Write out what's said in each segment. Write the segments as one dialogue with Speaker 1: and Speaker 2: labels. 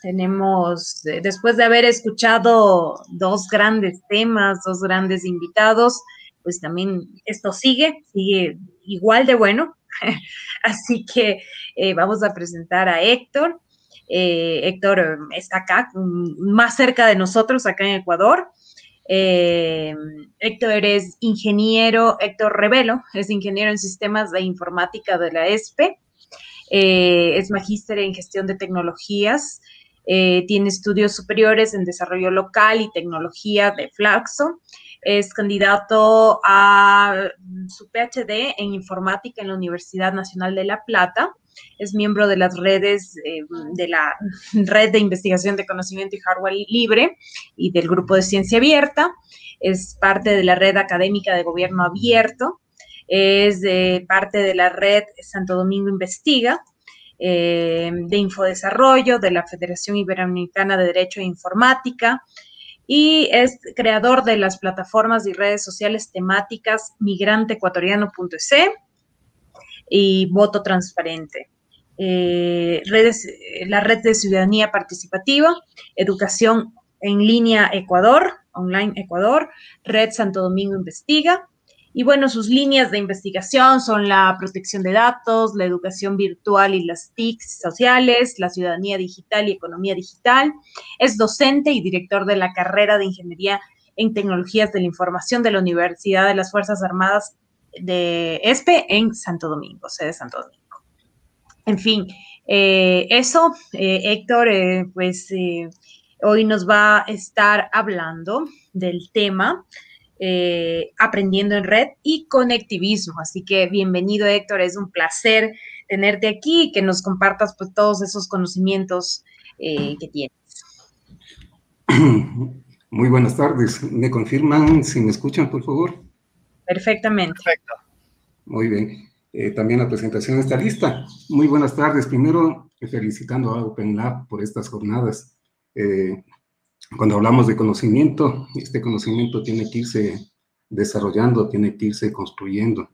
Speaker 1: Tenemos, eh, después de haber escuchado dos grandes temas, dos grandes invitados, pues también esto sigue, sigue igual de bueno. Así que eh, vamos a presentar a Héctor. Eh, Héctor está acá, más cerca de nosotros, acá en Ecuador. Héctor es ingeniero, Héctor Revelo, es ingeniero en sistemas de informática de la ESPE, es magíster en gestión de tecnologías eh, tiene estudios superiores en desarrollo local y tecnología de Flaxo. Es candidato a su PhD en informática en la Universidad Nacional de La Plata. Es miembro de las redes eh, de la Red de Investigación de Conocimiento y Hardware Libre y del Grupo de Ciencia Abierta. Es parte de la Red Académica de Gobierno Abierto. Es parte de la Red Santo Domingo Investiga eh, de Infodesarrollo, de la Federación Iberoamericana de Derecho e Informática, y es creador de las plataformas y redes sociales temáticas migranteecuatoriano.es y Voto Transparente. Eh, redes, la red de ciudadanía participativa, educación en línea Ecuador, online Ecuador, Red Santo Domingo Investiga, y bueno, sus líneas de investigación son la protección de datos, la educación virtual y las TICs sociales, la ciudadanía digital y economía digital. Es docente y director de la carrera de Ingeniería en Tecnologías de la Información de la Universidad de las Fuerzas Armadas de ESPE en Santo Domingo, sede Santo Domingo. En fin, eh, eso, eh, Héctor, eh, pues hoy nos va a estar hablando del tema eh, aprendiendo en red y conectivismo. Así que bienvenido Héctor, es un placer tenerte aquí y que nos compartas pues, todos esos conocimientos eh, que tienes.
Speaker 2: Muy buenas tardes. ¿Me confirman si me escuchan, por favor?
Speaker 1: Perfectamente. Perfecto.
Speaker 2: Muy bien. Eh, también la presentación está lista. Muy buenas tardes. Primero, felicitando a OpenLab por estas jornadas. Cuando hablamos de conocimiento, este conocimiento tiene que irse desarrollando, tiene que irse construyendo.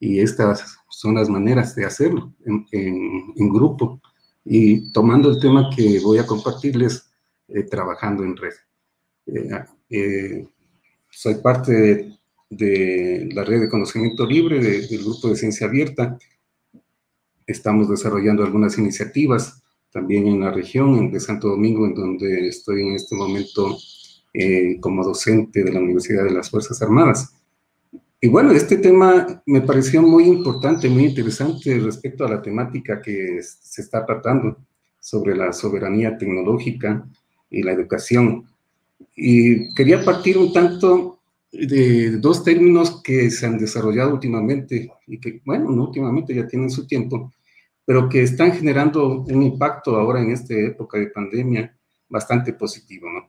Speaker 2: Y estas son las maneras de hacerlo en, grupo y tomando el tema que voy a compartirles, eh, trabajando en red. Eh, eh, soy parte de, la red de conocimiento libre del grupo de ciencia abierta. Estamos desarrollando algunas iniciativas también en la región de Santo Domingo, en donde estoy en este momento eh, como docente de la Universidad de las Fuerzas Armadas. Y bueno, este tema me pareció muy importante, muy interesante respecto a la temática que se está tratando sobre la soberanía tecnológica y la educación. Y quería partir un tanto de dos términos que se han desarrollado últimamente y que, bueno, no últimamente, ya tienen su tiempo, pero que están generando un impacto ahora en esta época de pandemia bastante positivo, ¿no?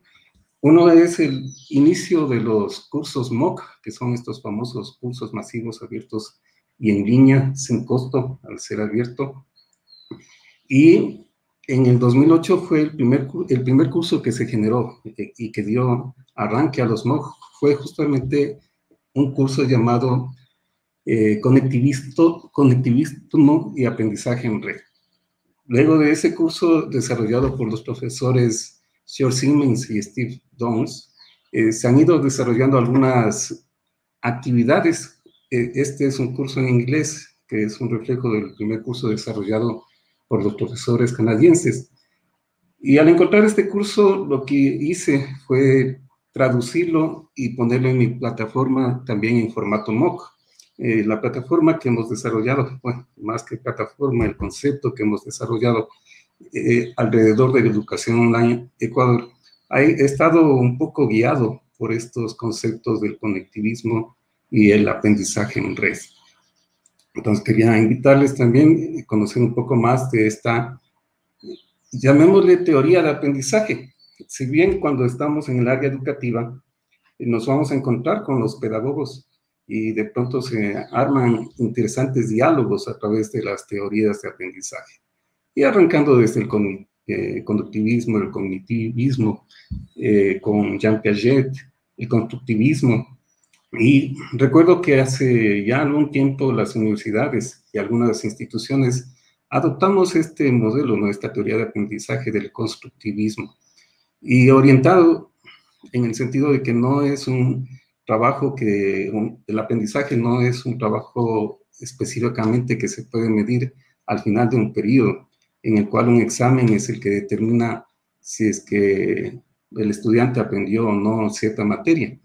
Speaker 2: Uno es el inicio de los cursos MOOC, que son estos famosos cursos masivos abiertos y en línea, sin costo, al ser abierto. Y en el 2008 fue el primer, el primer curso que se generó y que dio arranque a los MOOC, fue justamente un curso llamado eh, conectivismo, y aprendizaje en red. Luego de ese curso desarrollado por los profesores George Siemens y Steve Downs, eh, se han ido desarrollando algunas actividades. Eh, este es un curso en inglés, que es un reflejo del primer curso desarrollado por los profesores canadienses. Y al encontrar este curso, lo que hice fue traducirlo y ponerlo en mi plataforma también en formato MOOC. Eh, la plataforma que hemos desarrollado, más que plataforma, el concepto que hemos desarrollado eh, alrededor de la educación online Ecuador, ha estado un poco guiado por estos conceptos del conectivismo y el aprendizaje en red. Entonces quería invitarles también a conocer un poco más de esta, llamémosle teoría de aprendizaje. Si bien cuando estamos en el área educativa nos vamos a encontrar con los pedagogos y de pronto se arman interesantes diálogos a través de las teorías de aprendizaje. Y arrancando desde el eh, conductivismo, el cognitivismo, eh, con Jean Piaget, el constructivismo. Y recuerdo que hace ya algún tiempo las universidades y algunas instituciones adoptamos este modelo, nuestra teoría de aprendizaje del constructivismo, y orientado en el sentido de que no es un trabajo que, el aprendizaje no es un trabajo específicamente que se puede medir al final de un periodo, en el cual un examen es el que determina si es que el estudiante aprendió o no cierta materia.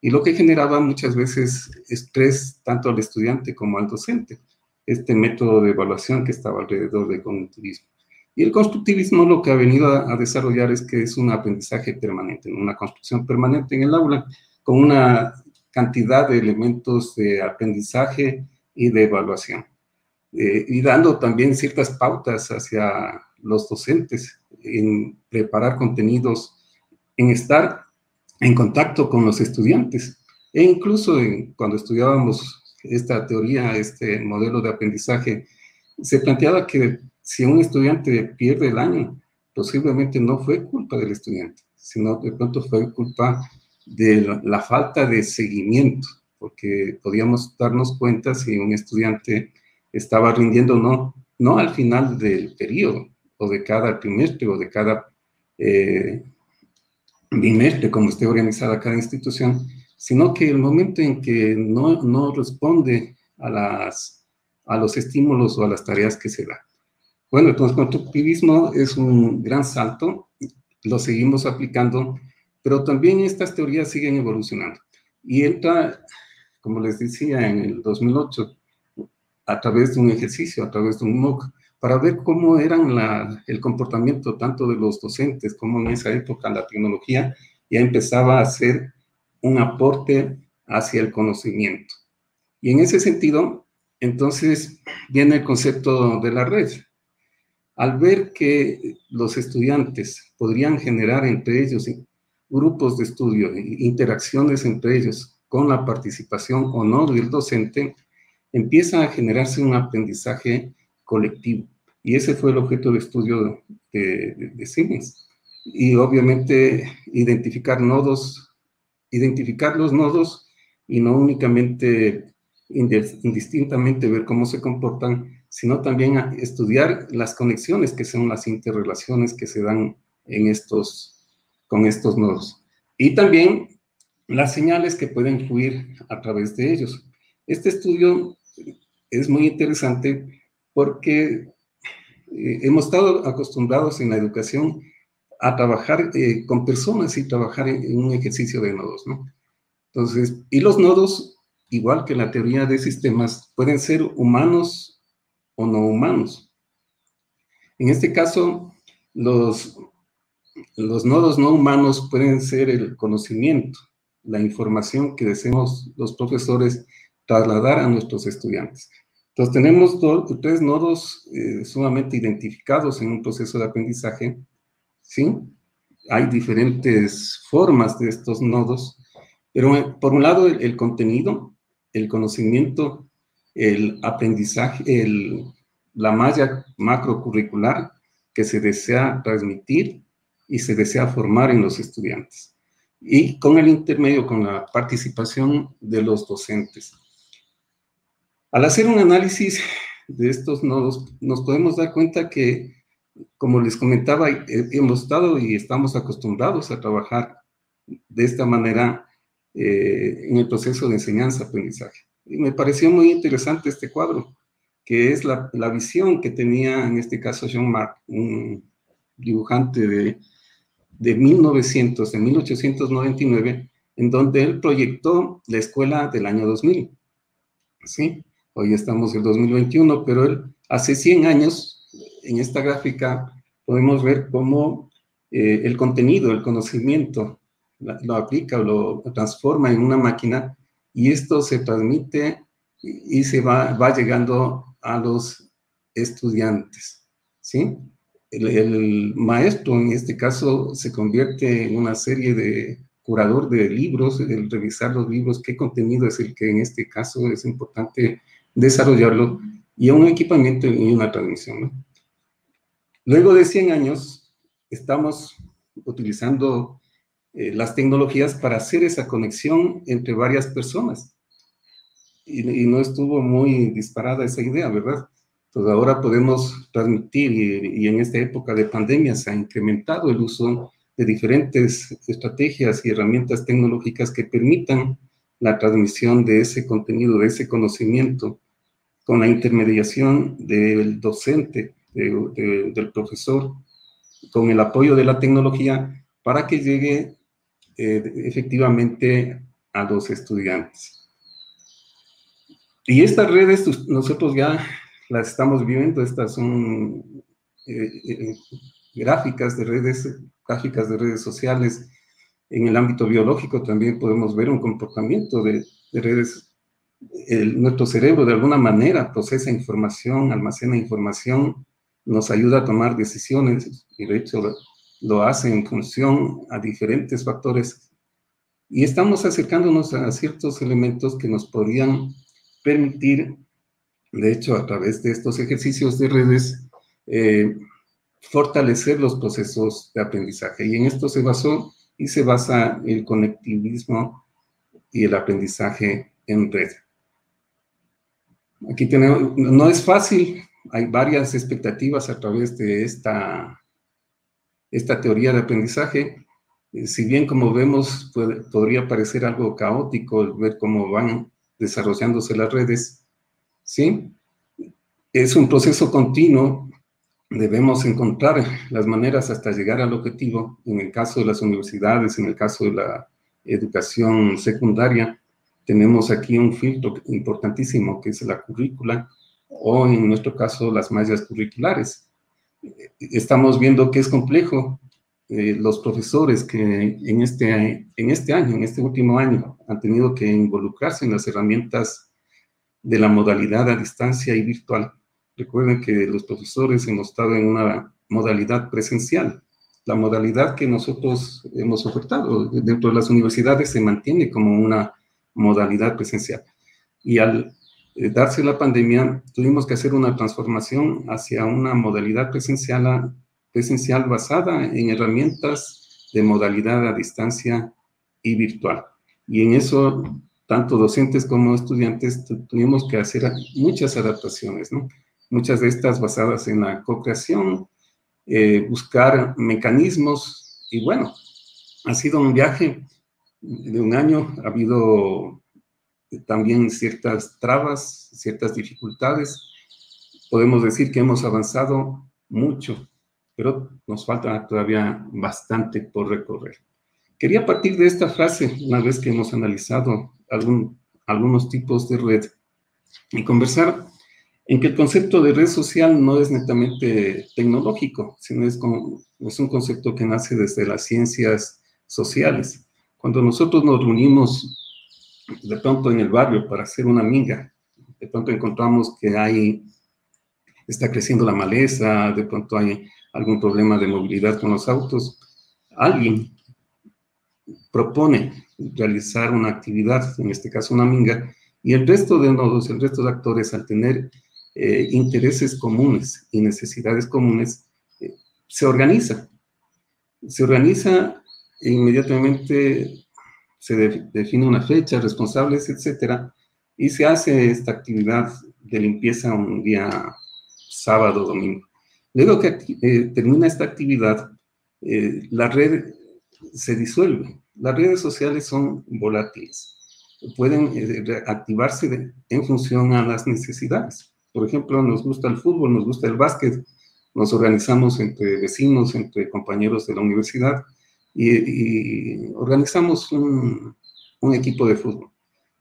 Speaker 2: Y lo que generaba muchas veces estrés tanto al estudiante como al docente, este método de evaluación que estaba alrededor del cognitivismo. Y el constructivismo lo que ha venido a, desarrollar es que es un aprendizaje permanente, una construcción permanente en el aula, con una cantidad de elementos de aprendizaje y de evaluación. Eh, y dando también ciertas pautas hacia los docentes en preparar contenidos, en estar en contacto con los estudiantes. E incluso cuando estudiábamos esta teoría, este modelo de aprendizaje, se planteaba que si un estudiante pierde el año, posiblemente no fue culpa del estudiante, sino de pronto fue culpa de la falta de seguimiento, porque podíamos darnos cuenta si un estudiante estaba rindiendo o no, no al final del periodo, o de cada trimestre, o de cada eh, bimestre, como esté organizada cada institución, sino que el momento en que no, no responde a, las, a los estímulos o a las tareas que se da. Bueno, entonces, constructivismo es un gran salto, lo seguimos aplicando pero también estas teorías siguen evolucionando. Y entra, como les decía, en el 2008, a través de un ejercicio, a través de un MOOC, para ver cómo eran el comportamiento tanto de los docentes como en esa época la tecnología ya empezaba a ser un aporte hacia el conocimiento. Y en ese sentido, entonces viene el concepto de la red. Al ver que los estudiantes podrían generar entre ellos grupos de estudio, interacciones entre ellos con la participación o no del docente, empieza a generarse un aprendizaje colectivo. Y ese fue el objeto de estudio de, de, Siemens. Y obviamente identificar nodos, identificar los nodos y no únicamente indistintamente ver cómo se comportan, sino también estudiar las conexiones que son las interrelaciones que se dan en estos con estos nodos. Y también las señales que pueden fluir a través de ellos. Este estudio es muy interesante porque eh, hemos estado acostumbrados en la educación a trabajar eh, con personas y trabajar en, un ejercicio de nodos, ¿no? Entonces, y los nodos, igual que la teoría de sistemas, pueden ser humanos o no humanos. En este caso, los los nodos no humanos pueden ser el conocimiento, la información que deseamos los profesores trasladar a nuestros estudiantes. Entonces tenemos tres nodos eh, sumamente identificados en un proceso de aprendizaje, ¿sí? Hay diferentes formas de estos nodos, pero eh, por un lado el, contenido, el conocimiento, el aprendizaje, el, la malla macrocurricular que se desea transmitir y se desea formar en los estudiantes. Y con el intermedio, con la participación de los docentes. Al hacer un análisis de estos nodos, nos podemos dar cuenta que, como les comentaba, hemos estado y estamos acostumbrados a trabajar de esta manera eh, en el proceso de enseñanza-aprendizaje. Y me pareció muy interesante este cuadro, que es la, la visión que tenía en este caso Jean Marc, un dibujante de de 1900, de 1899, en donde él proyectó la escuela del año 2000. ¿Sí? Hoy estamos en 2021, pero él hace 100 años, en esta gráfica, podemos ver cómo eh, el contenido, el conocimiento, lo aplica o lo transforma en una máquina y esto se transmite y, se va, va llegando a los estudiantes. ¿Sí? El, maestro en este caso se convierte en una serie de curador de libros, el revisar los libros, qué contenido es el que en este caso es importante desarrollarlo, y un equipamiento y una transmisión. Luego de 100 años, estamos utilizando eh, las tecnologías para hacer esa conexión entre varias personas. Y, y, no estuvo muy disparada esa idea, ¿verdad? Entonces ahora podemos transmitir y, y en esta época de pandemia se ha incrementado el uso de diferentes estrategias y herramientas tecnológicas que permitan la transmisión de ese contenido, de ese conocimiento, con la intermediación del docente, del profesor, con el apoyo de la tecnología, para que llegue eh, efectivamente a los estudiantes. Y estas redes nosotros ya las estamos viendo, estas son eh, eh, gráficas de redes, gráficas de redes sociales. En el ámbito biológico también podemos ver un comportamiento de, redes. nuestro cerebro de alguna manera procesa información, almacena información, nos ayuda a tomar decisiones y de hecho lo hace en función a diferentes factores. Y estamos acercándonos a ciertos elementos que nos podrían permitir, de hecho, a través de estos ejercicios de redes, eh, fortalecer los procesos de aprendizaje. Y en esto se basó y se basa el conectivismo y el aprendizaje en red. Aquí tenemos, no es fácil, hay varias expectativas a través de esta, esta teoría de aprendizaje. Eh, si bien como vemos podría parecer algo caótico ver cómo van desarrollándose las redes, ¿sí? Es un proceso continuo debemos encontrar las maneras hasta llegar al objetivo. En el caso de las universidades, en el caso de la educación secundaria, tenemos aquí un filtro importantísimo que es la currícula o en nuestro caso las mallas curriculares. Estamos viendo que es complejo. Eh, los profesores que en este, en este año, en este último año, han tenido que involucrarse en las herramientas de la modalidad a distancia y virtual Recuerden que los profesores hemos estado en una modalidad presencial. La modalidad que nosotros hemos ofertado dentro de las universidades se mantiene como una modalidad presencial. Y al eh, darse la pandemia, tuvimos que hacer una transformación hacia una modalidad presencial, presencial basada en herramientas de modalidad a distancia y virtual. Y en eso, tanto docentes como estudiantes tuvimos que hacer muchas adaptaciones, ¿no? muchas de estas basadas en la co-creación, eh, buscar mecanismos y bueno, ha sido un viaje de un año, ha habido también ciertas trabas, ciertas dificultades. Podemos decir que hemos avanzado mucho, pero nos falta todavía bastante por recorrer. Quería partir de esta frase, una vez que hemos analizado algún, algunos tipos de red, y conversar en que el concepto de red social no es netamente tecnológico, sino es, es un concepto que nace desde las ciencias sociales. Cuando nosotros nos reunimos de pronto en el barrio para hacer una amiga, de pronto encontramos que hay, está creciendo la maleza, de pronto hay algún problema de movilidad con los autos, alguien propone realizar una actividad, en este caso una minga, y el resto de nodos, el resto de actores, al tener eh, intereses comunes y necesidades comunes, eh, se organiza. Se organiza e inmediatamente se define una fecha, responsables, etcétera, y se hace esta actividad de limpieza un día sábado, domingo. Luego que eh, termina esta actividad, la red se disuelve. Las redes sociales son volátiles, pueden activarse en función a las necesidades. Por ejemplo, nos gusta el fútbol, nos gusta el básquet, nos organizamos entre vecinos, entre compañeros de la universidad y, organizamos un, equipo de fútbol.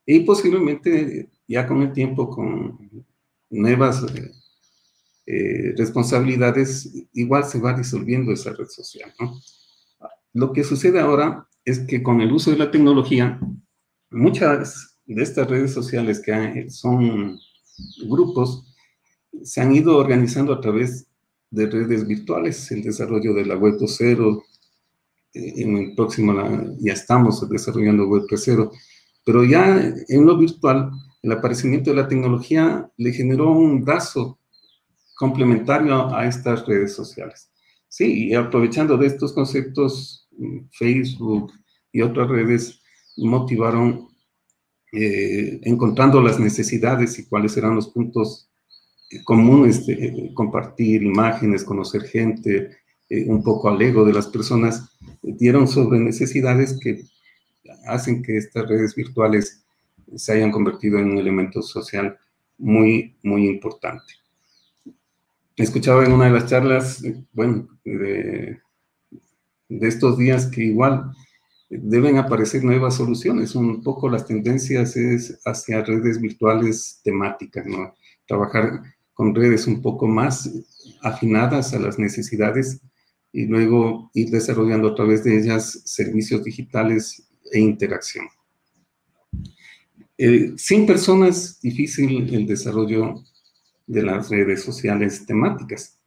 Speaker 2: Y posiblemente ya con el tiempo, con nuevas eh, eh, responsabilidades, igual se va disolviendo esa red social. Lo que sucede ahora es que con el uso de la tecnología, muchas de estas redes sociales que son grupos se han ido organizando a través de redes virtuales, el desarrollo de la web 2.0, eh, en el próximo ya estamos desarrollando web 3.0, pero ya en lo virtual, el aparecimiento de la tecnología le generó un brazo complementario a estas redes sociales. Sí, y aprovechando de estos conceptos, Facebook y otras redes motivaron eh, encontrando las necesidades y cuáles eran los puntos común este, compartir imágenes, conocer gente, eh, un poco al ego de las personas, dieron sobre necesidades que hacen que estas redes virtuales se hayan convertido en un elemento social muy, muy importante. Escuchaba en una de las charlas, bueno, de, de estos días que igual deben aparecer nuevas soluciones. Un poco las tendencias es hacia redes virtuales temáticas, ¿no? Trabajar con redes un poco más afinadas a las necesidades y luego ir desarrollando a través de ellas servicios digitales e interacción. Eh, sin personas, difícil el desarrollo de las redes sociales temáticas.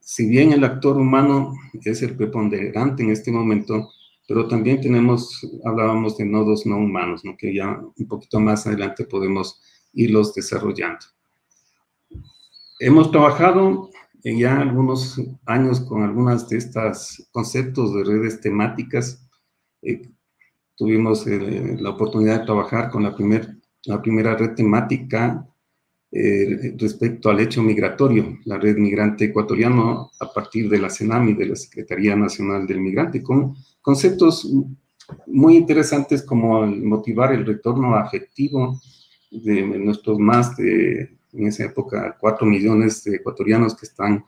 Speaker 2: Si bien el actor humano es el preponderante en este momento, pero también tenemos, hablábamos de nodos no humanos, ¿no? que ya un poquito más adelante podemos irlos desarrollando. Hemos trabajado ya algunos años con algunas de estos conceptos de redes temáticas. Eh, tuvimos eh, la oportunidad de trabajar con la, primer, la primera red temática eh, respecto al hecho migratorio, la red migrante ecuatoriano a partir de la CENAMI, de la Secretaría Nacional del Migrante, con conceptos muy interesantes como motivar el retorno afectivo de nuestros más de, en esa época, cuatro millones de ecuatorianos que están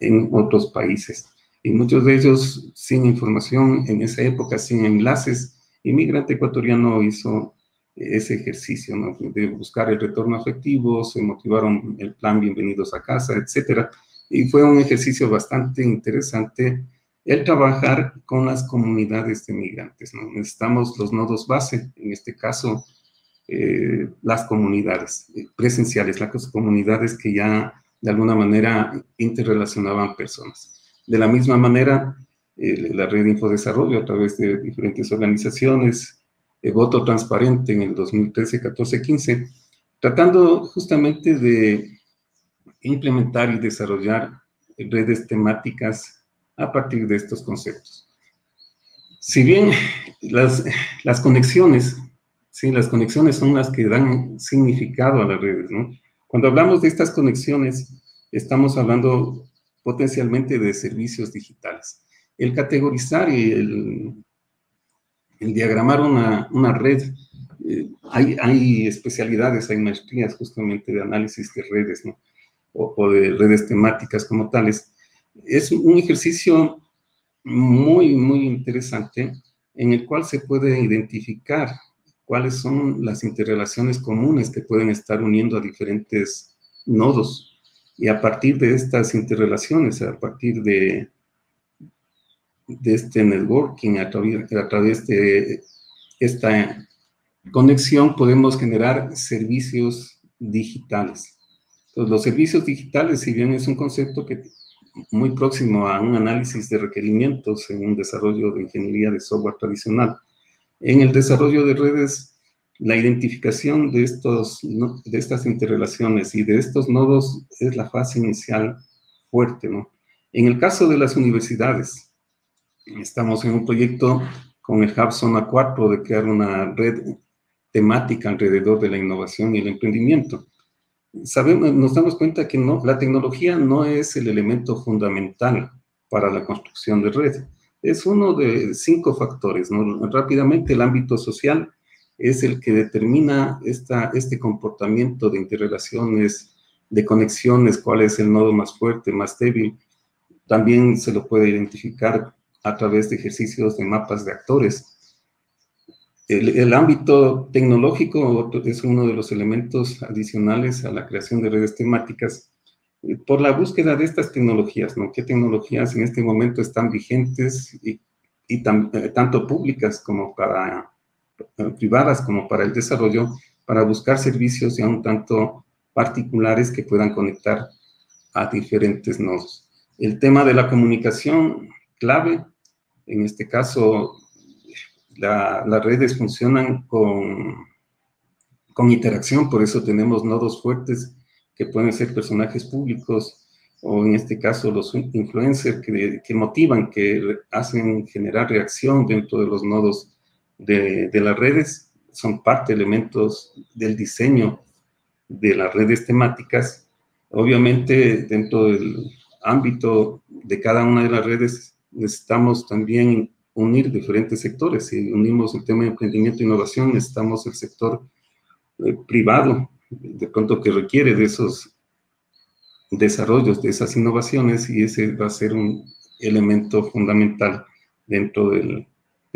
Speaker 2: en otros países. Y muchos de ellos sin información en esa época, sin enlaces. Inmigrante ecuatoriano hizo ese ejercicio, de buscar el retorno afectivo, se motivaron el plan Bienvenidos a Casa, etcétera. Y fue un ejercicio bastante interesante el trabajar con las comunidades de migrantes. ¿no? Necesitamos los nodos base, en este caso, eh, las comunidades eh, presenciales, las comunidades que ya de alguna manera interrelacionaban personas. De la misma manera, eh, la red de Infodesarrollo a través de diferentes organizaciones, voto transparente en el 2013, 14, 15, tratando justamente de implementar y desarrollar redes temáticas a partir de estos conceptos. Si bien las, las conexiones, sí, las conexiones son las que dan significado a las redes, ¿no? Cuando hablamos de estas conexiones, estamos hablando potencialmente de servicios digitales. El categorizar y el el diagramar una, una red, eh, hay, hay, especialidades, hay maestrías justamente de análisis de redes, ¿no? O, o, de redes temáticas como tales. Es un ejercicio muy, muy interesante en el cual se puede identificar cuáles son las interrelaciones comunes que pueden estar uniendo a diferentes nodos. Y a partir de estas interrelaciones, a partir de, de este networking, a través, a través de esta conexión, podemos generar servicios digitales. Entonces, los servicios digitales, si bien es un concepto que muy próximo a un análisis de requerimientos en un desarrollo de ingeniería de software tradicional, en el desarrollo de redes, la identificación de, estos, de estas interrelaciones y de estos nodos es la fase inicial fuerte, ¿no? En el caso de las universidades, Estamos en un proyecto con el Hub Zona 4 de crear una red temática alrededor de la innovación y el emprendimiento. Sabemos, nos damos cuenta que no, la tecnología no es el elemento fundamental para la construcción de red. Es uno de cinco factores. Rápidamente, el ámbito social es el que determina esta, este comportamiento de interrelaciones, de conexiones, cuál es el nodo más fuerte, más débil. También se lo puede identificar a través de ejercicios de mapas de actores. El, ámbito tecnológico es uno de los elementos adicionales a la creación de redes temáticas eh, por la búsqueda de estas tecnologías, ¿no? ¿Qué tecnologías en este momento están vigentes y, y eh, tanto públicas como para eh, privadas como para el desarrollo, para buscar servicios ya un tanto particulares que puedan conectar a diferentes nodos. El tema de la comunicación clave en este caso, las redes funcionan con, con interacción, por eso tenemos nodos fuertes que pueden ser personajes públicos o en este caso los influencers que, que motivan, que hacen generar reacción dentro de los nodos de, de, las redes, son parte, elementos del diseño de las redes temáticas. Obviamente, dentro del ámbito de cada una de las redes, necesitamos también unir diferentes sectores. Si unimos el tema de emprendimiento e innovación, necesitamos el sector eh, privado, de pronto que requiere de esos desarrollos, de esas innovaciones, y ese va a ser un elemento fundamental dentro de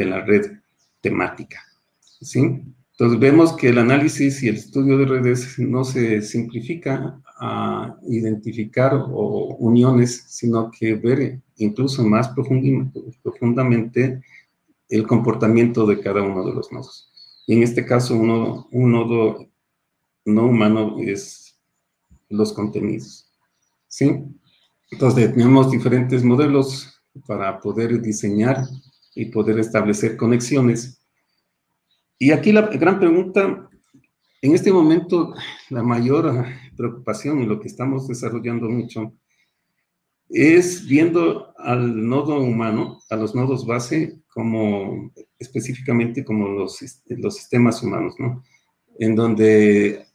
Speaker 2: la red temática. ¿sí? Entonces vemos que el análisis y el estudio de redes no se simplifica a identificar o uniones, sino que ver incluso más profundamente el comportamiento de cada uno de los nodos. Y en este caso, un nodo no humano es los contenidos. ¿Sí? Entonces, tenemos diferentes modelos para poder diseñar y poder establecer conexiones y aquí la gran pregunta, en este momento la mayor preocupación y lo que estamos desarrollando mucho es viendo al nodo humano, a los nodos base, como específicamente como los, los sistemas humanos, ¿no? En donde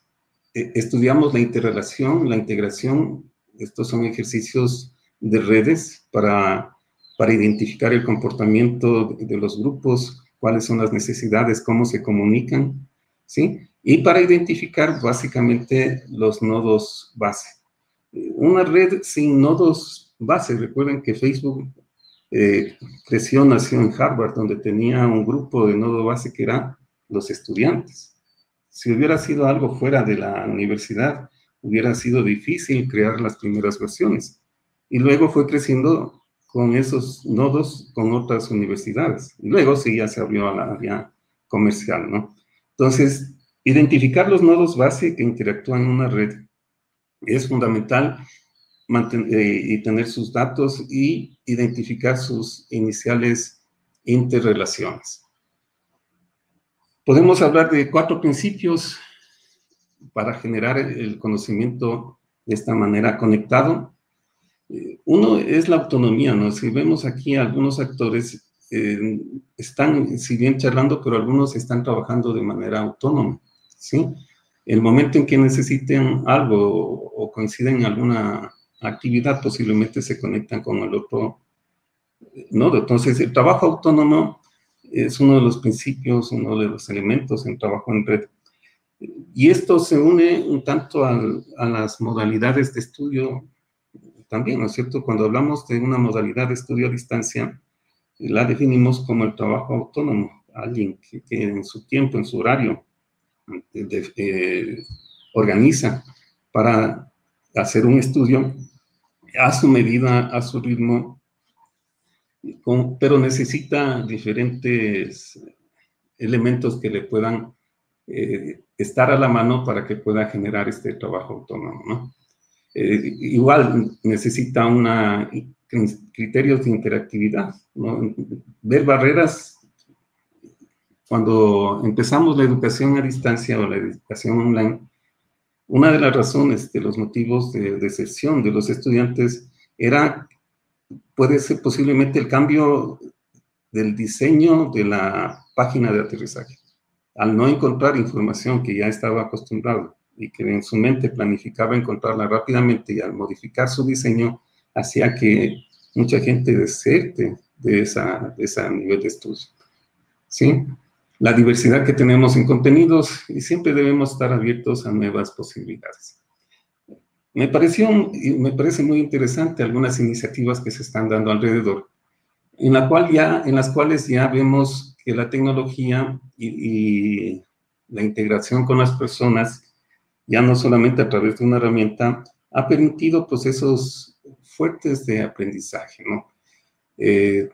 Speaker 2: eh, estudiamos la interrelación, la integración, estos son ejercicios de redes para, para identificar el comportamiento de los grupos, cuáles son las necesidades, cómo se comunican, ¿sí? Y para identificar básicamente los nodos base. Una red sin nodos base, recuerden que Facebook eh, creció, nació en Harvard, donde tenía un grupo de nodo base que eran los estudiantes. Si hubiera sido algo fuera de la universidad, hubiera sido difícil crear las primeras versiones. Y luego fue creciendo con esos nodos con otras universidades. Y luego sí ya se abrió a la área comercial, ¿no? Entonces, identificar los nodos base que interactúan en una red es fundamental mantener, eh, y tener sus datos y identificar sus iniciales interrelaciones. Podemos hablar de cuatro principios para generar el conocimiento de esta manera conectado. Uno es la autonomía, ¿no? Si vemos aquí algunos actores eh, están, si bien charlando, pero algunos están trabajando de manera autónoma, ¿sí? El momento en que necesiten algo o, coinciden en alguna actividad, posiblemente se conectan con el otro nodo. Entonces, el trabajo autónomo es uno de los principios, uno de los elementos en trabajo en red. Y esto se une un tanto a las modalidades de estudio también, ¿no es cierto? Cuando hablamos de una modalidad de estudio a distancia, la definimos como el trabajo autónomo, alguien que, en su tiempo, en su horario, eh, organiza para hacer un estudio a su medida, a su ritmo, pero necesita diferentes elementos que le puedan eh, estar a la mano para que pueda generar este trabajo autónomo, ¿no? Eh, igual necesita una, criterios de interactividad, ver barreras. Cuando empezamos la educación a distancia o la educación online, una de las razones de los motivos de deserción de los estudiantes era, puede ser posiblemente el cambio del diseño de la página de aterrizaje, al no encontrar información que ya estaba acostumbrado y que en su mente planificaba encontrarla rápidamente y al modificar su diseño hacía que mucha gente deserte de, esa, de ese nivel de estudio. ¿Sí? La diversidad que tenemos en contenidos y siempre debemos estar abiertos a nuevas posibilidades. Me pareció, me parece muy interesante algunas iniciativas que se están dando alrededor, en, la cual ya, en las cuales ya vemos que la tecnología y, y la integración con las personas ya no solamente a través de una herramienta, ha permitido procesos fuertes de aprendizaje, ¿no? Eh,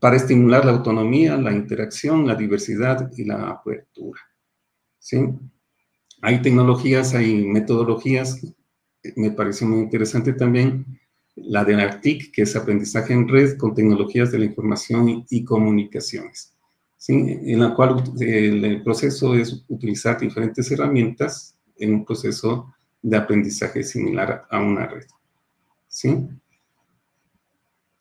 Speaker 2: para estimular la autonomía, la interacción, la diversidad y la apertura, ¿sí? Hay tecnologías, hay metodologías, me pareció muy interesante también la de ARTIC, que es aprendizaje en red con tecnologías de la información y, comunicaciones, ¿sí? en la cual el proceso es utilizar diferentes herramientas en un proceso de aprendizaje similar a una red. ¿Sí?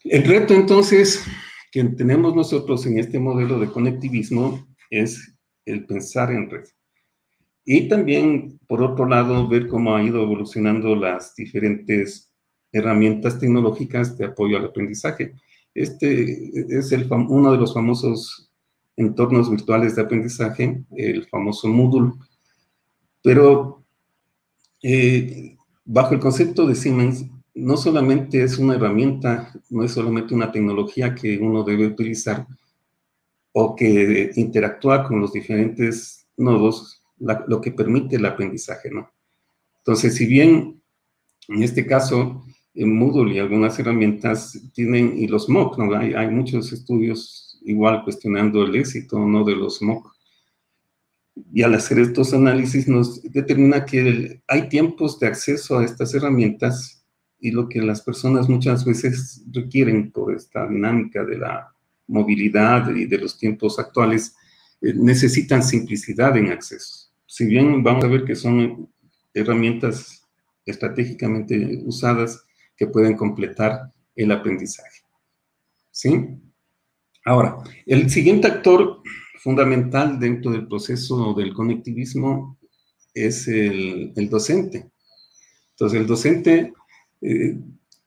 Speaker 2: El reto entonces que tenemos nosotros en este modelo de conectivismo es el pensar en red. Y también, por otro lado, ver cómo ha ido evolucionando las diferentes herramientas tecnológicas de apoyo al aprendizaje. Este es el uno de los famosos entornos virtuales de aprendizaje, el famoso Moodle. Pero eh, bajo el concepto de Siemens, no solamente es una herramienta, no es solamente una tecnología que uno debe utilizar o que interactúa con los diferentes nodos, lo que permite el aprendizaje, ¿no? Entonces, si bien en este caso en Moodle y algunas herramientas tienen, y los MOOC, ¿no? Hay, muchos estudios igual cuestionando el éxito no de los MOOC. Y al hacer estos análisis nos determina que hay tiempos de acceso a estas herramientas y lo que las personas muchas veces requieren por esta dinámica de la movilidad y de los tiempos actuales, eh, necesitan simplicidad en acceso. Si bien vamos a ver que son herramientas estratégicamente usadas, que pueden completar el aprendizaje. ¿Sí? Ahora, el siguiente actor fundamental dentro del proceso del conectivismo es el, docente. Entonces, el docente eh,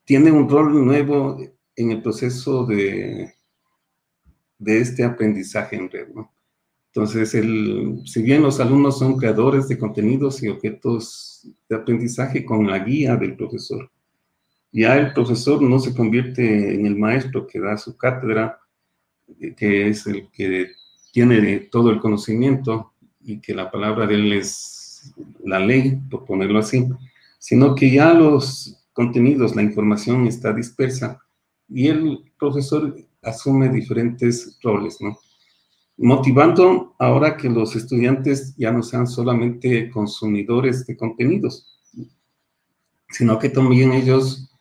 Speaker 2: tiene un rol nuevo en el proceso de, de este aprendizaje en red. Entonces, el, si bien los alumnos son creadores de contenidos y objetos de aprendizaje con la guía del profesor, ya el profesor no se convierte en el maestro que da su cátedra, eh, que es el que tiene todo el conocimiento y que la palabra de él es la ley, por ponerlo así, sino que ya los contenidos, la información está dispersa y el profesor asume diferentes roles, ¿no? Motivando ahora que los estudiantes ya no sean solamente consumidores de contenidos, sino que también ellos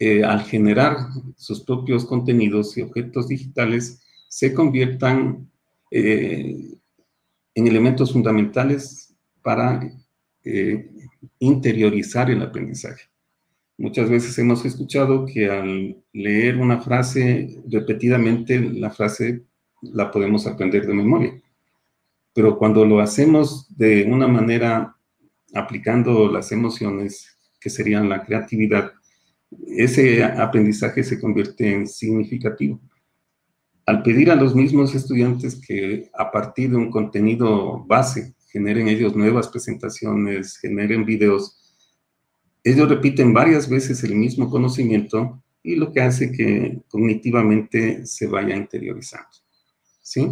Speaker 2: eh, al generar sus propios contenidos y objetos digitales, se conviertan eh, en elementos fundamentales para eh, interiorizar el aprendizaje. Muchas veces hemos escuchado que al leer una frase repetidamente, la frase la podemos aprender de memoria. Pero cuando lo hacemos de una manera aplicando las emociones, que serían la creatividad, ese aprendizaje se convierte en significativo. Al pedir a los mismos estudiantes que a partir de un contenido base generen ellos nuevas presentaciones, generen videos, ellos repiten varias veces el mismo conocimiento y lo que hace que cognitivamente se vaya interiorizando. ¿Sí?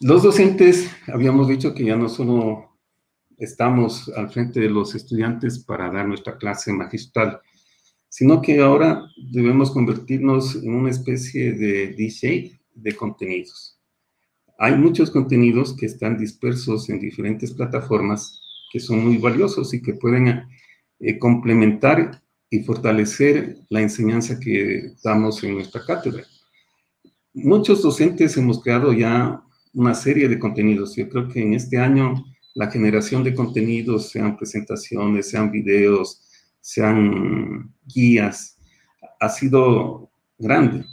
Speaker 2: Los docentes, habíamos dicho que ya no solo estamos al frente de los estudiantes para dar nuestra clase magistral, sino que ahora debemos convertirnos en una especie de DJ de contenidos. Hay muchos contenidos que están dispersos en diferentes plataformas que son muy valiosos y que pueden eh, complementar y fortalecer la enseñanza que damos en nuestra cátedra. Muchos docentes hemos creado ya una serie de contenidos. Yo creo que en este año la generación de contenidos, sean presentaciones, sean videos, sean guías, ha sido grande.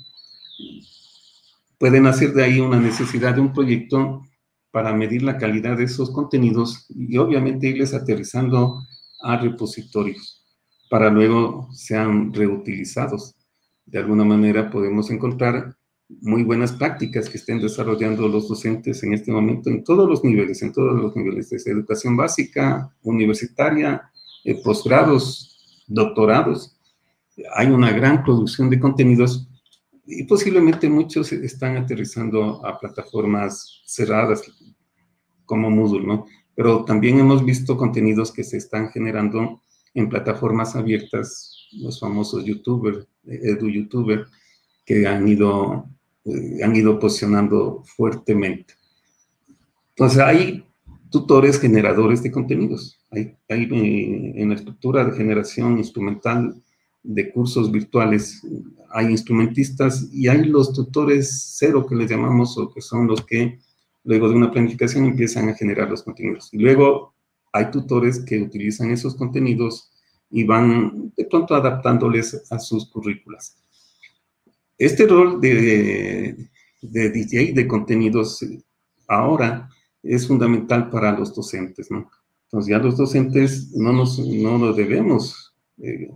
Speaker 2: Pueden hacer de ahí una necesidad de un proyecto para medir la calidad de esos contenidos y obviamente irles aterrizando a repositorios para luego sean reutilizados. De alguna manera podemos encontrar muy buenas prácticas que estén desarrollando los docentes en este momento en todos los niveles, en todos los niveles, desde educación básica, universitaria, eh, posgrados, doctorados. Hay una gran producción de contenidos y posiblemente muchos están aterrizando a plataformas cerradas como Moodle, ¿no? Pero también hemos visto contenidos que se están generando en plataformas abiertas, los famosos YouTubers, edu YouTuber, que han ido eh, han ido posicionando fuertemente. Entonces, hay tutores generadores de contenidos. Hay, eh, en la estructura de generación instrumental de cursos virtuales, hay instrumentistas y hay los tutores cero que les llamamos o que son los que luego de una planificación empiezan a generar los contenidos. Y luego hay tutores que utilizan esos contenidos y van de pronto adaptándoles a sus currículas. Este rol de, de DJ de contenidos ahora es fundamental para los docentes, ¿no? Entonces ya los docentes no nos, no debemos eh,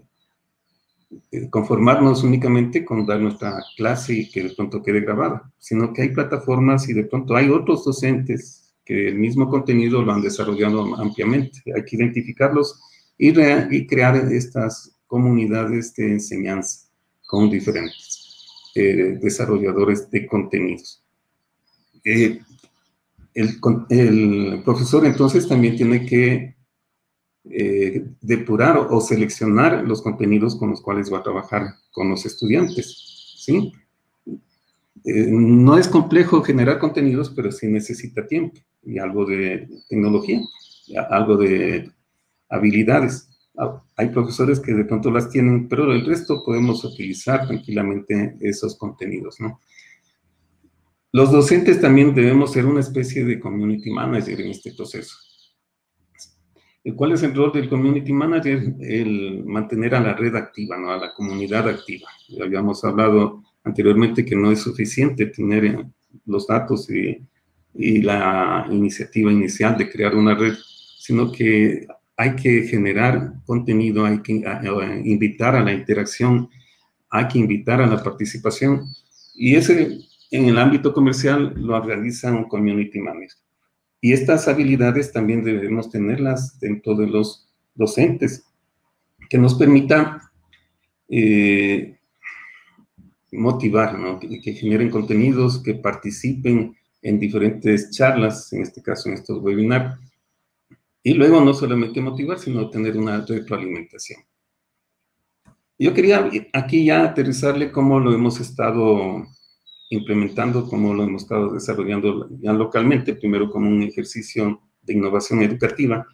Speaker 2: conformarnos únicamente con dar nuestra clase y que de pronto quede grabada, sino que hay plataformas y de pronto hay otros docentes que el mismo contenido lo han desarrollado ampliamente. Hay que identificarlos y, crear estas comunidades de enseñanza con diferentes eh, desarrolladores de contenidos. Eh, el, profesor entonces también tiene que eh, depurar o, seleccionar los contenidos con los cuales va a trabajar con los estudiantes, ¿sí? no es complejo generar contenidos, pero sí necesita tiempo y algo de tecnología, algo de habilidades. Ah, hay profesores que de pronto las tienen, pero el resto podemos utilizar tranquilamente esos contenidos. Los docentes también debemos ser una especie de community manager en este proceso. ¿Cuál es el rol del community manager? El mantener a la red activa, ¿no? a la comunidad activa. Ya habíamos hablado anteriormente que no es suficiente tener los datos y, y la iniciativa inicial de crear una red, sino que hay que generar contenido, hay que invitar a la interacción, hay que invitar a la participación. Y ese, en el ámbito comercial, lo realiza un community manager. Y estas habilidades también debemos tenerlas dentro de los docentes, que nos permita eh, motivar, que generen contenidos, que participen en diferentes charlas, en este caso en estos webinars, y luego no solamente motivar, sino tener una retroalimentación. Yo quería aquí ya aterrizarle cómo lo hemos estado implementando, cómo lo hemos estado desarrollando ya localmente, primero como un ejercicio de innovación educativa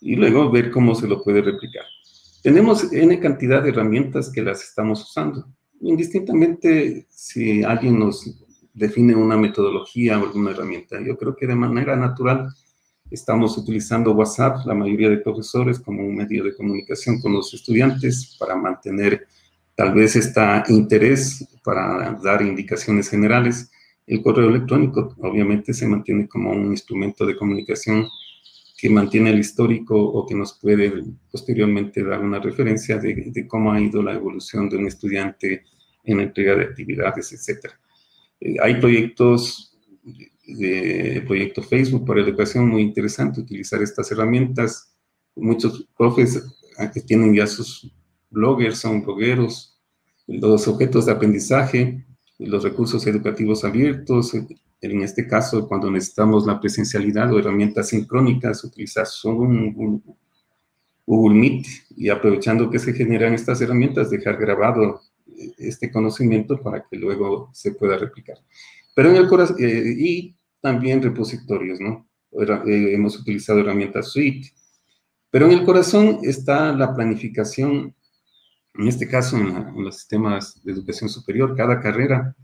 Speaker 2: y luego ver cómo se lo puede replicar. Tenemos N cantidad de herramientas que las estamos usando. Indistintamente si alguien nos define una metodología o alguna herramienta, yo creo que de manera natural Estamos utilizando WhatsApp, la mayoría de profesores, como un medio de comunicación con los estudiantes para mantener tal vez este interés para dar indicaciones generales. El correo electrónico obviamente se mantiene como un instrumento de comunicación que mantiene el histórico o que nos puede posteriormente dar una referencia de, cómo ha ido la evolución de un estudiante en la entrega de actividades, etc. Eh, hay proyectos de proyecto Facebook para educación, muy interesante utilizar estas herramientas. Muchos profes ah, que tienen ya sus bloggers, son blogueros, los objetos de aprendizaje, los recursos educativos abiertos, en este caso cuando necesitamos la presencialidad o herramientas sincrónicas, utilizar Zoom, Google Meet y aprovechando que se generan estas herramientas, dejar grabado este conocimiento para que luego se pueda replicar. Pero en el corazón, eh, y también repositorios, ¿no? Eh, hemos utilizado herramientas suite. Pero en el corazón está la planificación, en este caso en, los sistemas de educación superior, cada carrera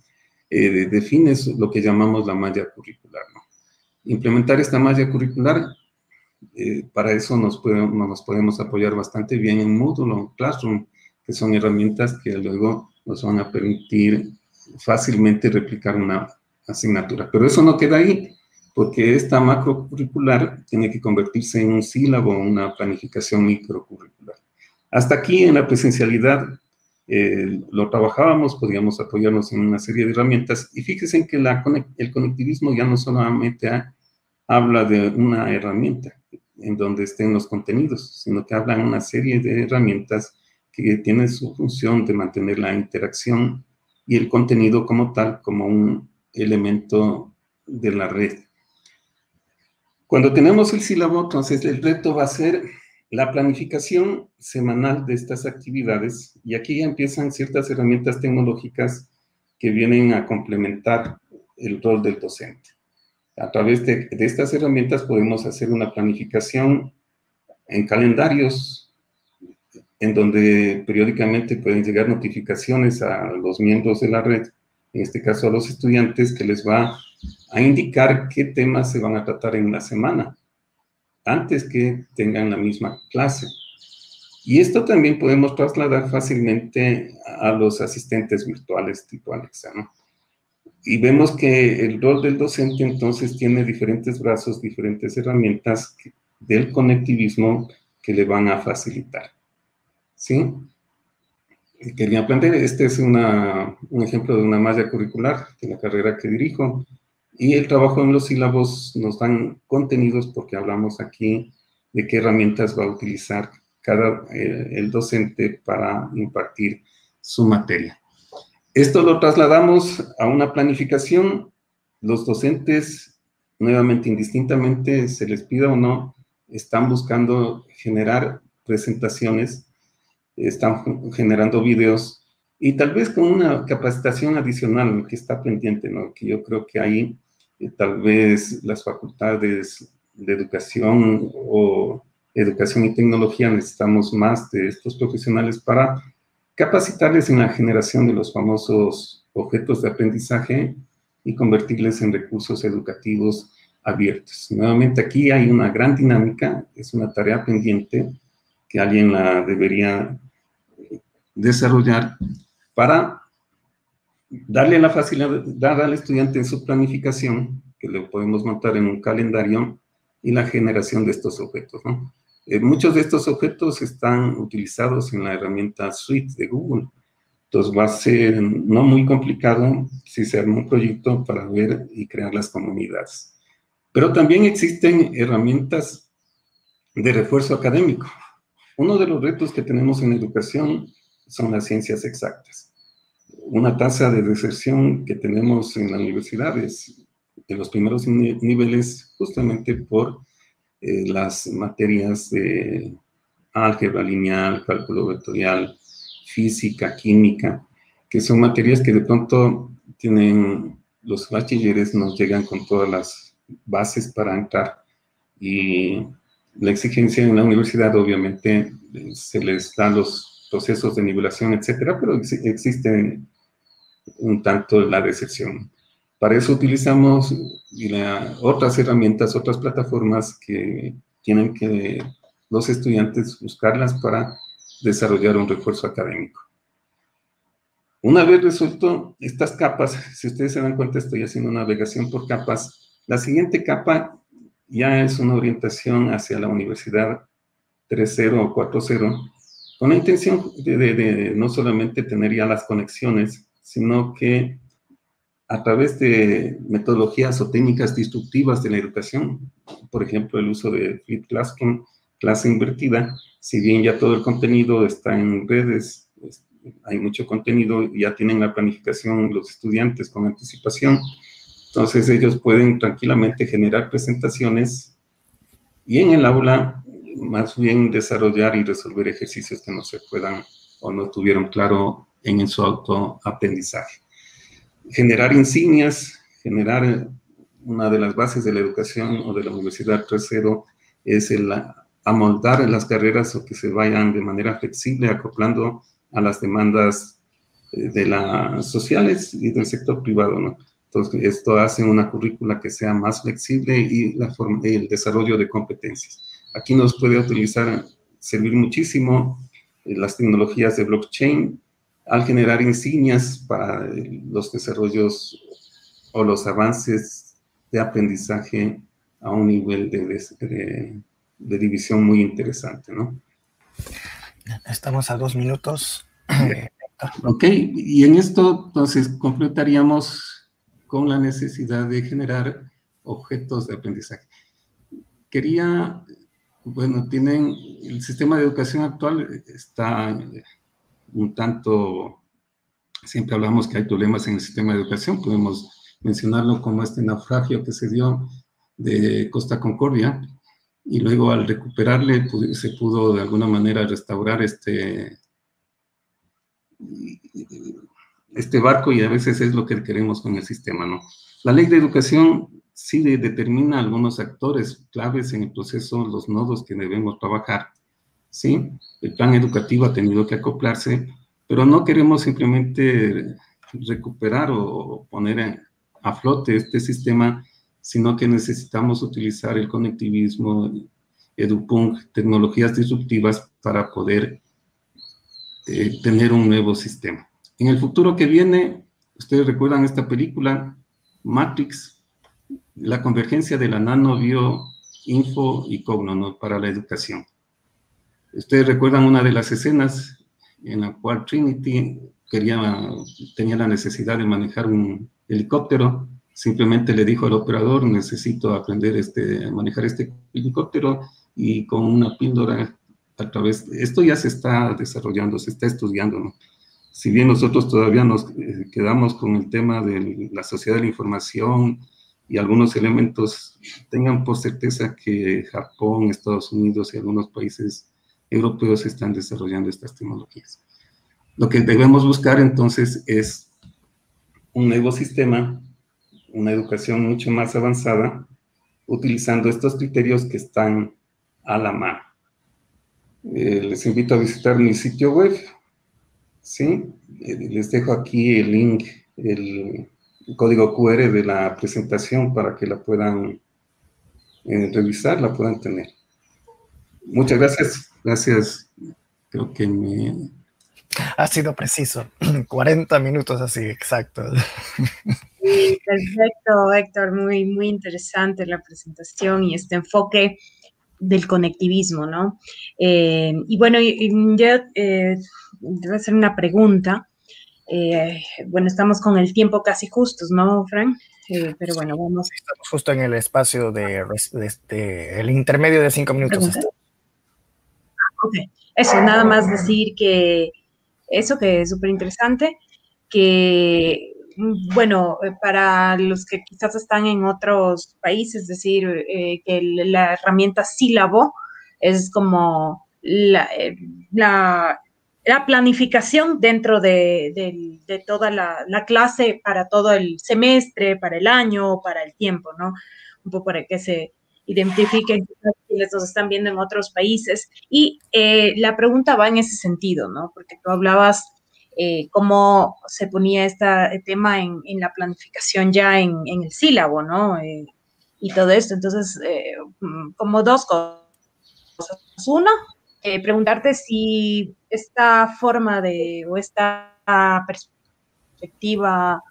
Speaker 2: eh, define lo que llamamos la malla curricular. Implementar esta malla curricular, para eso nos, nos podemos apoyar bastante bien en Moodle Classroom, que son herramientas que luego nos van a permitir fácilmente replicar una asignatura. Pero eso no queda ahí, porque esta macrocurricular tiene que convertirse en un sílabo, una planificación microcurricular. Hasta aquí en la presencialidad eh, lo trabajábamos, podíamos apoyarnos en una serie de herramientas y fíjense que el conectivismo ya no solamente habla de una herramienta en donde estén los contenidos, sino que habla de una serie de herramientas que tienen su función de mantener la interacción y el contenido como tal, como un elemento de la red. Cuando tenemos el sílabo, entonces el reto va a ser la planificación semanal de estas actividades y aquí ya empiezan ciertas herramientas tecnológicas que vienen a complementar el rol del docente. A través de, estas herramientas podemos hacer una planificación en calendarios en donde periódicamente pueden llegar notificaciones a los miembros de la red en este caso a los estudiantes, que les va a indicar qué temas se van a tratar en la semana, antes que tengan la misma clase. Y esto también podemos trasladar fácilmente a los asistentes virtuales tipo Alexa, y vemos que el rol del docente entonces tiene diferentes brazos, diferentes herramientas del conectivismo que le van a facilitar. ¿Sí? Quería plantear, este es un ejemplo de una malla curricular de la carrera que dirijo, y el trabajo en los sílabos nos dan contenidos porque hablamos aquí de qué herramientas va a utilizar cada, eh, el docente para impartir su materia. Esto lo trasladamos a una planificación. Los docentes, nuevamente, indistintamente, se les pida o no, están buscando generar presentaciones, están generando videos y tal vez con una capacitación adicional que está pendiente, ¿no? Que yo creo que ahí tal vez las facultades de educación o educación y tecnología necesitamos más de estos profesionales para capacitarles en la generación de los famosos objetos de aprendizaje y convertirles en recursos educativos abiertos. Nuevamente aquí hay una gran dinámica, es una tarea pendiente que alguien la debería desarrollar para darle la facilidad al estudiante en su planificación, que lo podemos montar en un calendario, y la generación de estos objetos. Eh, muchos de estos objetos están utilizados en la herramienta Suite de Google. Entonces va a ser no muy complicado si se arma un proyecto para ver y crear las comunidades. Pero también existen herramientas de refuerzo académico. Uno de los retos que tenemos en educación son las ciencias exactas. Una tasa de deserción que tenemos en la universidad es de los primeros niveles justamente por eh, las materias de álgebra lineal, cálculo vectorial, física, química, que son materias que de pronto tienen, los bachilleres nos llegan con todas las bases para entrar y la exigencia en la universidad obviamente se les da los procesos de nivelación, etcétera, pero existe un tanto la decepción. Para eso utilizamos otras herramientas, otras plataformas que tienen que los estudiantes buscarlas para desarrollar un refuerzo académico. Una vez resuelto estas capas, si ustedes se dan cuenta, estoy haciendo una navegación por capas. La siguiente capa ya es una orientación hacia la universidad 3.0 o 4.0, con la intención de no solamente tener ya las conexiones, sino que a través de metodologías o técnicas destructivas de la educación, por ejemplo, el uso de Flip Classroom, clase invertida, si bien ya todo el contenido está en redes, hay mucho contenido, ya tienen la planificación los estudiantes con anticipación, entonces ellos pueden tranquilamente generar presentaciones y en el aula más bien desarrollar y resolver ejercicios que no se puedan o no tuvieron claro en su autoaprendizaje generar insignias, generar una de las bases de la educación o de la Universidad 3.0 es el amoldar las carreras o que se vayan de manera flexible acoplando a las demandas eh, de las sociales y del sector privado, ¿no? Entonces, esto hace una currícula que sea más flexible y la forma, el desarrollo de competencias. Aquí nos puede utilizar, servir muchísimo eh, las tecnologías de blockchain, al generar insignias para los desarrollos o los avances de aprendizaje a un nivel de, división muy interesante, ¿no?
Speaker 3: Estamos a dos minutos.
Speaker 2: ok, y en esto entonces completaríamos con la necesidad de generar objetos de aprendizaje. Quería, bueno, tienen, el sistema de educación actual está un tanto, siempre hablamos que hay problemas en el sistema de educación, podemos mencionarlo como este naufragio que se dio de Costa Concordia, y luego al recuperarle se pudo de alguna manera restaurar este, este barco y a veces es lo que queremos con el sistema, ¿no? La ley de educación sí determina algunos actores claves en el proceso, los nodos que debemos trabajar, ¿sí? El plan educativo ha tenido que acoplarse, pero no queremos simplemente recuperar o poner a flote este sistema, sino que necesitamos utilizar el conectivismo, EduPunk, tecnologías disruptivas para poder eh, tener un nuevo sistema. En el futuro que viene, Ustedes recuerdan esta película, Matrix, la convergencia de la nano, bio, info y cogno para la educación. Ustedes recuerdan una de las escenas en la cual Trinity quería, tenía la necesidad de manejar un helicóptero, simplemente le dijo al operador, necesito aprender este, a manejar este helicóptero y con una píldora a través, esto ya se está desarrollando, se está estudiando, Si bien nosotros todavía nos eh, quedamos con el tema de la sociedad de la información y algunos elementos, tengan por certeza que Japón, Estados Unidos y algunos países europeos están desarrollando estas tecnologías. Lo que debemos buscar entonces es un nuevo sistema, una educación mucho más avanzada, utilizando estos criterios que están a la mano. Eh, les invito a visitar mi sitio web, ¿sí? Eh, les dejo aquí el link, el, código QR de la presentación para que la puedan eh, revisar, la puedan tener. Muchas gracias, gracias. Creo que me...
Speaker 3: Ha sido preciso, 40 minutos así, exacto.
Speaker 1: perfecto, Héctor, muy, muy interesante la presentación y este enfoque del conectivismo, ¿no? Eh, y bueno, yo eh, voy a hacer una pregunta. Eh, bueno, estamos con el tiempo casi justos, ¿no, Frank? Eh, pero bueno, vamos.
Speaker 3: Estamos justo en el espacio de, este, el intermedio de cinco minutos.
Speaker 1: Ok, eso, nada más decir que eso que es súper interesante, que Mm, bueno, eh, para los que quizás están en otros países, es decir, eh, que la herramienta sílabo es como la, eh, planificación dentro de, toda la, clase para todo el semestre, para el año, para el tiempo, ¿no? Un poco para que se identifiquen quienes nos están viendo en otros países. Y la pregunta va en ese sentido, ¿no? Porque tú hablabas eh, cómo se ponía este tema en, la planificación ya en, el sílabo, ¿no? Eh, y todo esto. Entonces, eh, como dos cosas. Uno, preguntarte si esta forma de, o esta perspectiva,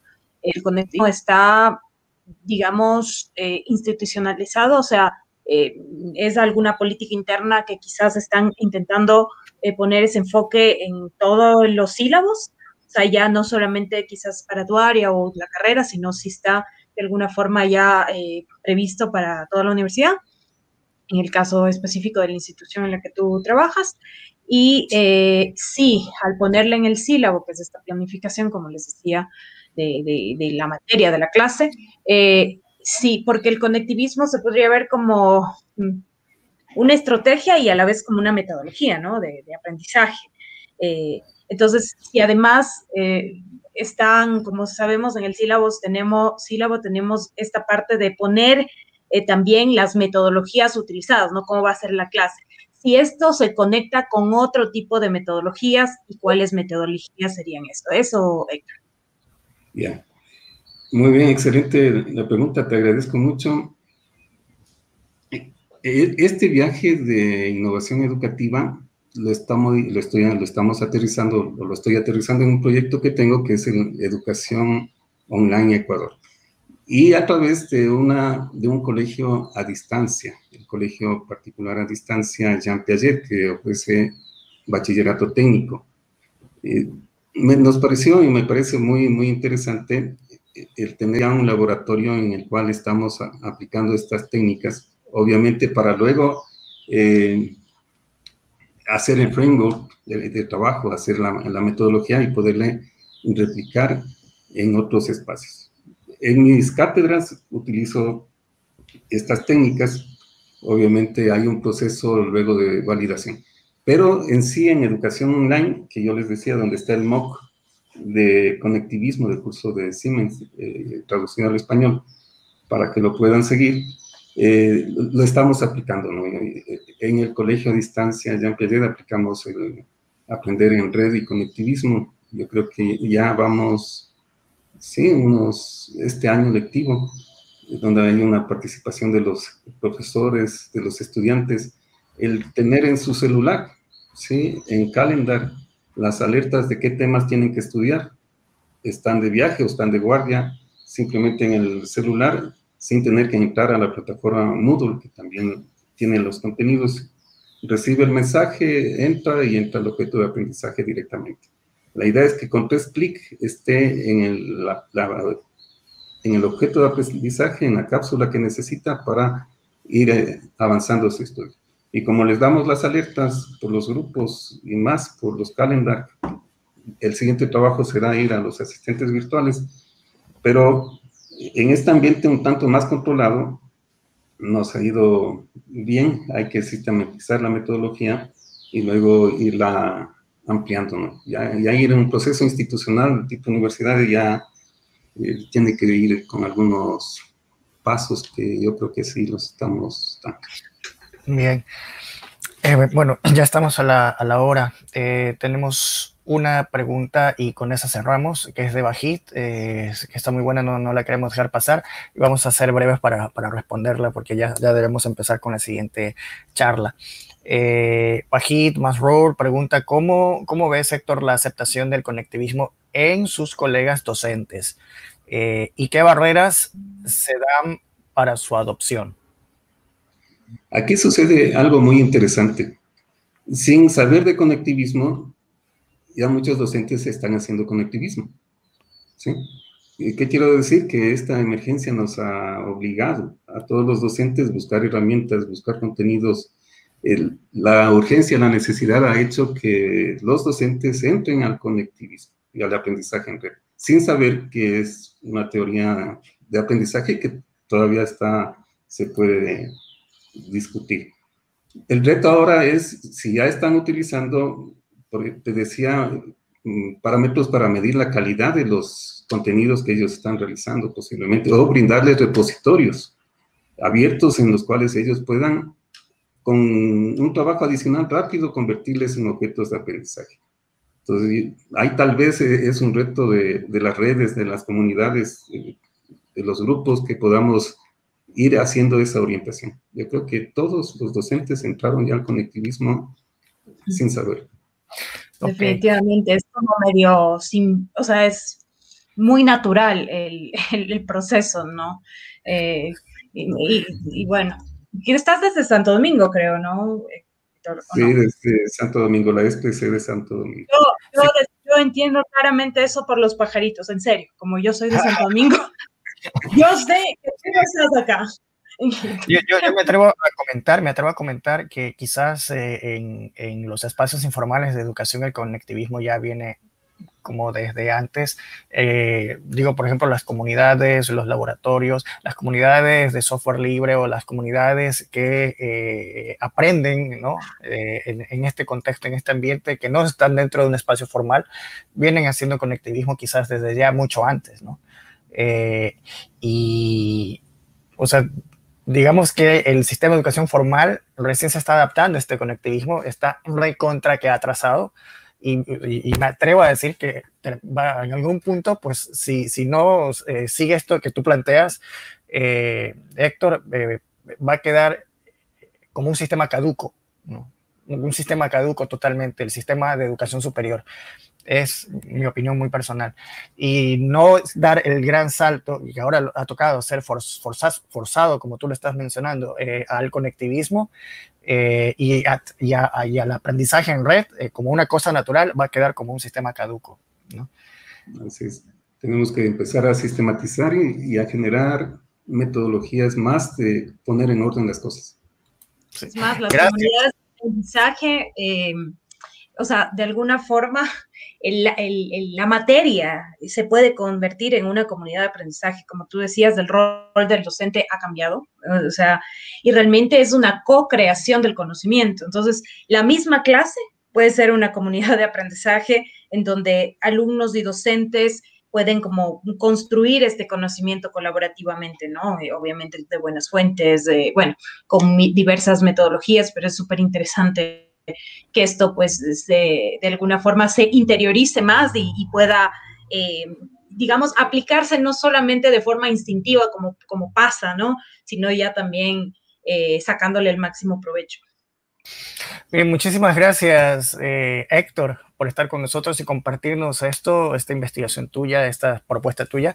Speaker 1: el conectivo está, digamos, institucionalizado, o sea, es alguna política interna que quizás están intentando eh, poner ese enfoque en todos los sílabos, o sea, ya no solamente quizás para tu área o la carrera, sino si está de alguna forma ya eh, previsto para toda la universidad, en el caso específico de la institución en la que tú trabajas. Y eh, sí, al ponerle en el sílabo, que es esta planificación, como les decía, de, la materia de la clase, sí, porque el conectivismo se podría ver como mm, una estrategia y a la vez como una metodología, ¿no? De, aprendizaje. Eh, entonces, y además eh, están, como sabemos, en el sílabo tenemos, sílabo tenemos esta parte de poner eh, también las metodologías utilizadas, ¿no? Cómo va a ser la clase. Si esto se conecta con otro tipo de metodologías y cuáles metodologías serían esto. Eso, Héctor.
Speaker 2: Ya. Muy bien, excelente la pregunta, te agradezco mucho. E, este viaje de innovación educativa lo estamos, lo, estoy, lo estamos aterrizando, lo estoy aterrizando en un proyecto que tengo que es en Educación Online Ecuador. Y a través de, una, de un colegio a distancia, el colegio particular a distancia Jean Piaget, que ofrece bachillerato técnico. Eh, nos pareció y me parece muy, muy interesante el tener un laboratorio en el cual estamos aplicando estas técnicas. Obviamente para luego eh, hacer el framework de, trabajo, hacer la, metodología y poderle replicar en otros espacios. En mis cátedras utilizo estas técnicas, obviamente hay un proceso luego de validación, pero en sí en educación online, que yo les decía, donde está el MOOC de conectivismo del curso de Siemens, eh, traducido al español, para que lo puedan seguir, eh, lo estamos aplicando, ¿no? En el colegio a distancia, ya en aplicamos el aprender en red y conectivismo. Yo creo que ya vamos, sí, unos, este año lectivo, donde hay una participación de los profesores, de los estudiantes, el tener en su celular, sí, en calendar, las alertas de qué temas tienen que estudiar. están de viaje o están de guardia, simplemente en el celular, sin tener que entrar a la plataforma Moodle, que también tiene los contenidos, recibe el mensaje, entra y entra al objeto de aprendizaje directamente. La idea es que con tres clics esté en el, en el objeto de aprendizaje, en la cápsula que necesita para ir eh, avanzando su estudio. Y como les damos las alertas por los grupos y más por los calendar, el siguiente trabajo será ir a los asistentes virtuales, pero en este ambiente un tanto más controlado, nos ha ido bien, hay que sistematizar la metodología y luego irla ampliando. Ya, ya ir en un proceso institucional tipo universidad ya eh, tiene que ir con algunos pasos que yo creo que sí los estamos dando.
Speaker 3: Bien. Eh, bueno, ya estamos a la, a la hora. Eh, tenemos una pregunta y con esa cerramos, que es de Bajit, que está muy buena, no, no, la queremos dejar pasar. Y vamos a ser breves para, para responderla porque ya, ya debemos empezar con la siguiente charla. Eh, Pajit Masroor pregunta, ¿cómo, ¿cómo ve Héctor la aceptación del conectivismo en sus colegas docentes? Eh, ¿Y qué barreras se dan para su adopción?
Speaker 2: Aquí sucede algo muy interesante. Sin saber de conectivismo, ya muchos docentes están haciendo conectivismo. ¿sí? ¿Qué quiero decir? Que esta emergencia nos ha obligado a todos los docentes a buscar herramientas, buscar contenidos la urgencia, la necesidad ha hecho que los docentes entren al conectivismo y al aprendizaje en red, sin saber que es una teoría de aprendizaje que todavía está, se puede discutir. El reto ahora es si ya están utilizando, porque te decía, mm, parámetros para medir la calidad de los contenidos que ellos están realizando posiblemente, o brindarles repositorios abiertos en los cuales ellos puedan con un trabajo adicional rápido, convertirles en objetos de aprendizaje. Entonces, ahí tal vez e, es un reto de, de las redes, de las comunidades, de los grupos, que podamos ir haciendo esa orientación. Yo creo que todos los docentes entraron ya al conectivismo sin saber.
Speaker 1: Definitivamente, es como medio, sin, o sea, es muy natural el, el, proceso, ¿no? Eh, y, y, bueno, estás desde Santo Domingo, creo, ¿no?
Speaker 2: sí, desde Santo Domingo, la SPC de Santo Domingo.
Speaker 1: Yo, yo, entiendo claramente eso por los pajaritos, en serio, como yo soy de Santo Domingo, yo sé que tú estás acá.
Speaker 3: Yo, yo, me atrevo a comentar, me atrevo a comentar que quizás eh, en, en, los espacios informales de educación el conectivismo ya viene como desde antes. Eh, digo, por ejemplo, las comunidades, los laboratorios, las comunidades de software libre o las comunidades que eh, aprenden ¿no? Eh, en, en, este contexto, en este ambiente, que no están dentro de un espacio formal, vienen haciendo conectivismo quizás desde ya mucho antes. ¿no? Y, o sea, digamos que el sistema de educación formal recién se está adaptando a este conectivismo, está recontra que ha atrasado. Y, y, me atrevo a decir que va, en algún punto, pues si, si no eh, sigue esto que tú planteas, eh, Héctor, eh, va a quedar como un sistema caduco, ¿no? Un sistema caduco totalmente, el sistema de educación superior. Es mi opinión muy personal. Y no dar el gran salto, y que ahora ha tocado ser forzado, como tú lo estás mencionando, eh, al conectivismo, eh, y, a, y, a, y, al aprendizaje en red eh, como una cosa natural va a quedar como un sistema caduco. ¿no?
Speaker 2: Así es. Tenemos que empezar a sistematizar y, y, a generar metodologías más de poner en orden las cosas.
Speaker 1: Sí. Es más, las Gracias. comunidades de aprendizaje, eh, o sea, de alguna forma, la materia se puede convertir en una comunidad de aprendizaje. Como tú decías, el rol del docente ha cambiado, o sea, y realmente es una co-creación del conocimiento. Entonces, la misma clase puede ser una comunidad de aprendizaje en donde alumnos y docentes pueden como construir este conocimiento colaborativamente, ¿no? Y obviamente de buenas fuentes, de, bueno, con diversas metodologías, pero es súper interesante que esto pues de, de, alguna forma se interiorice más y, y pueda, eh, digamos, aplicarse no solamente de forma instintiva como, como pasa, ¿no? Sino ya también eh, sacándole el máximo provecho.
Speaker 3: Bien, muchísimas gracias, eh, Héctor, por estar con nosotros y compartirnos esto, esta investigación tuya, esta propuesta tuya.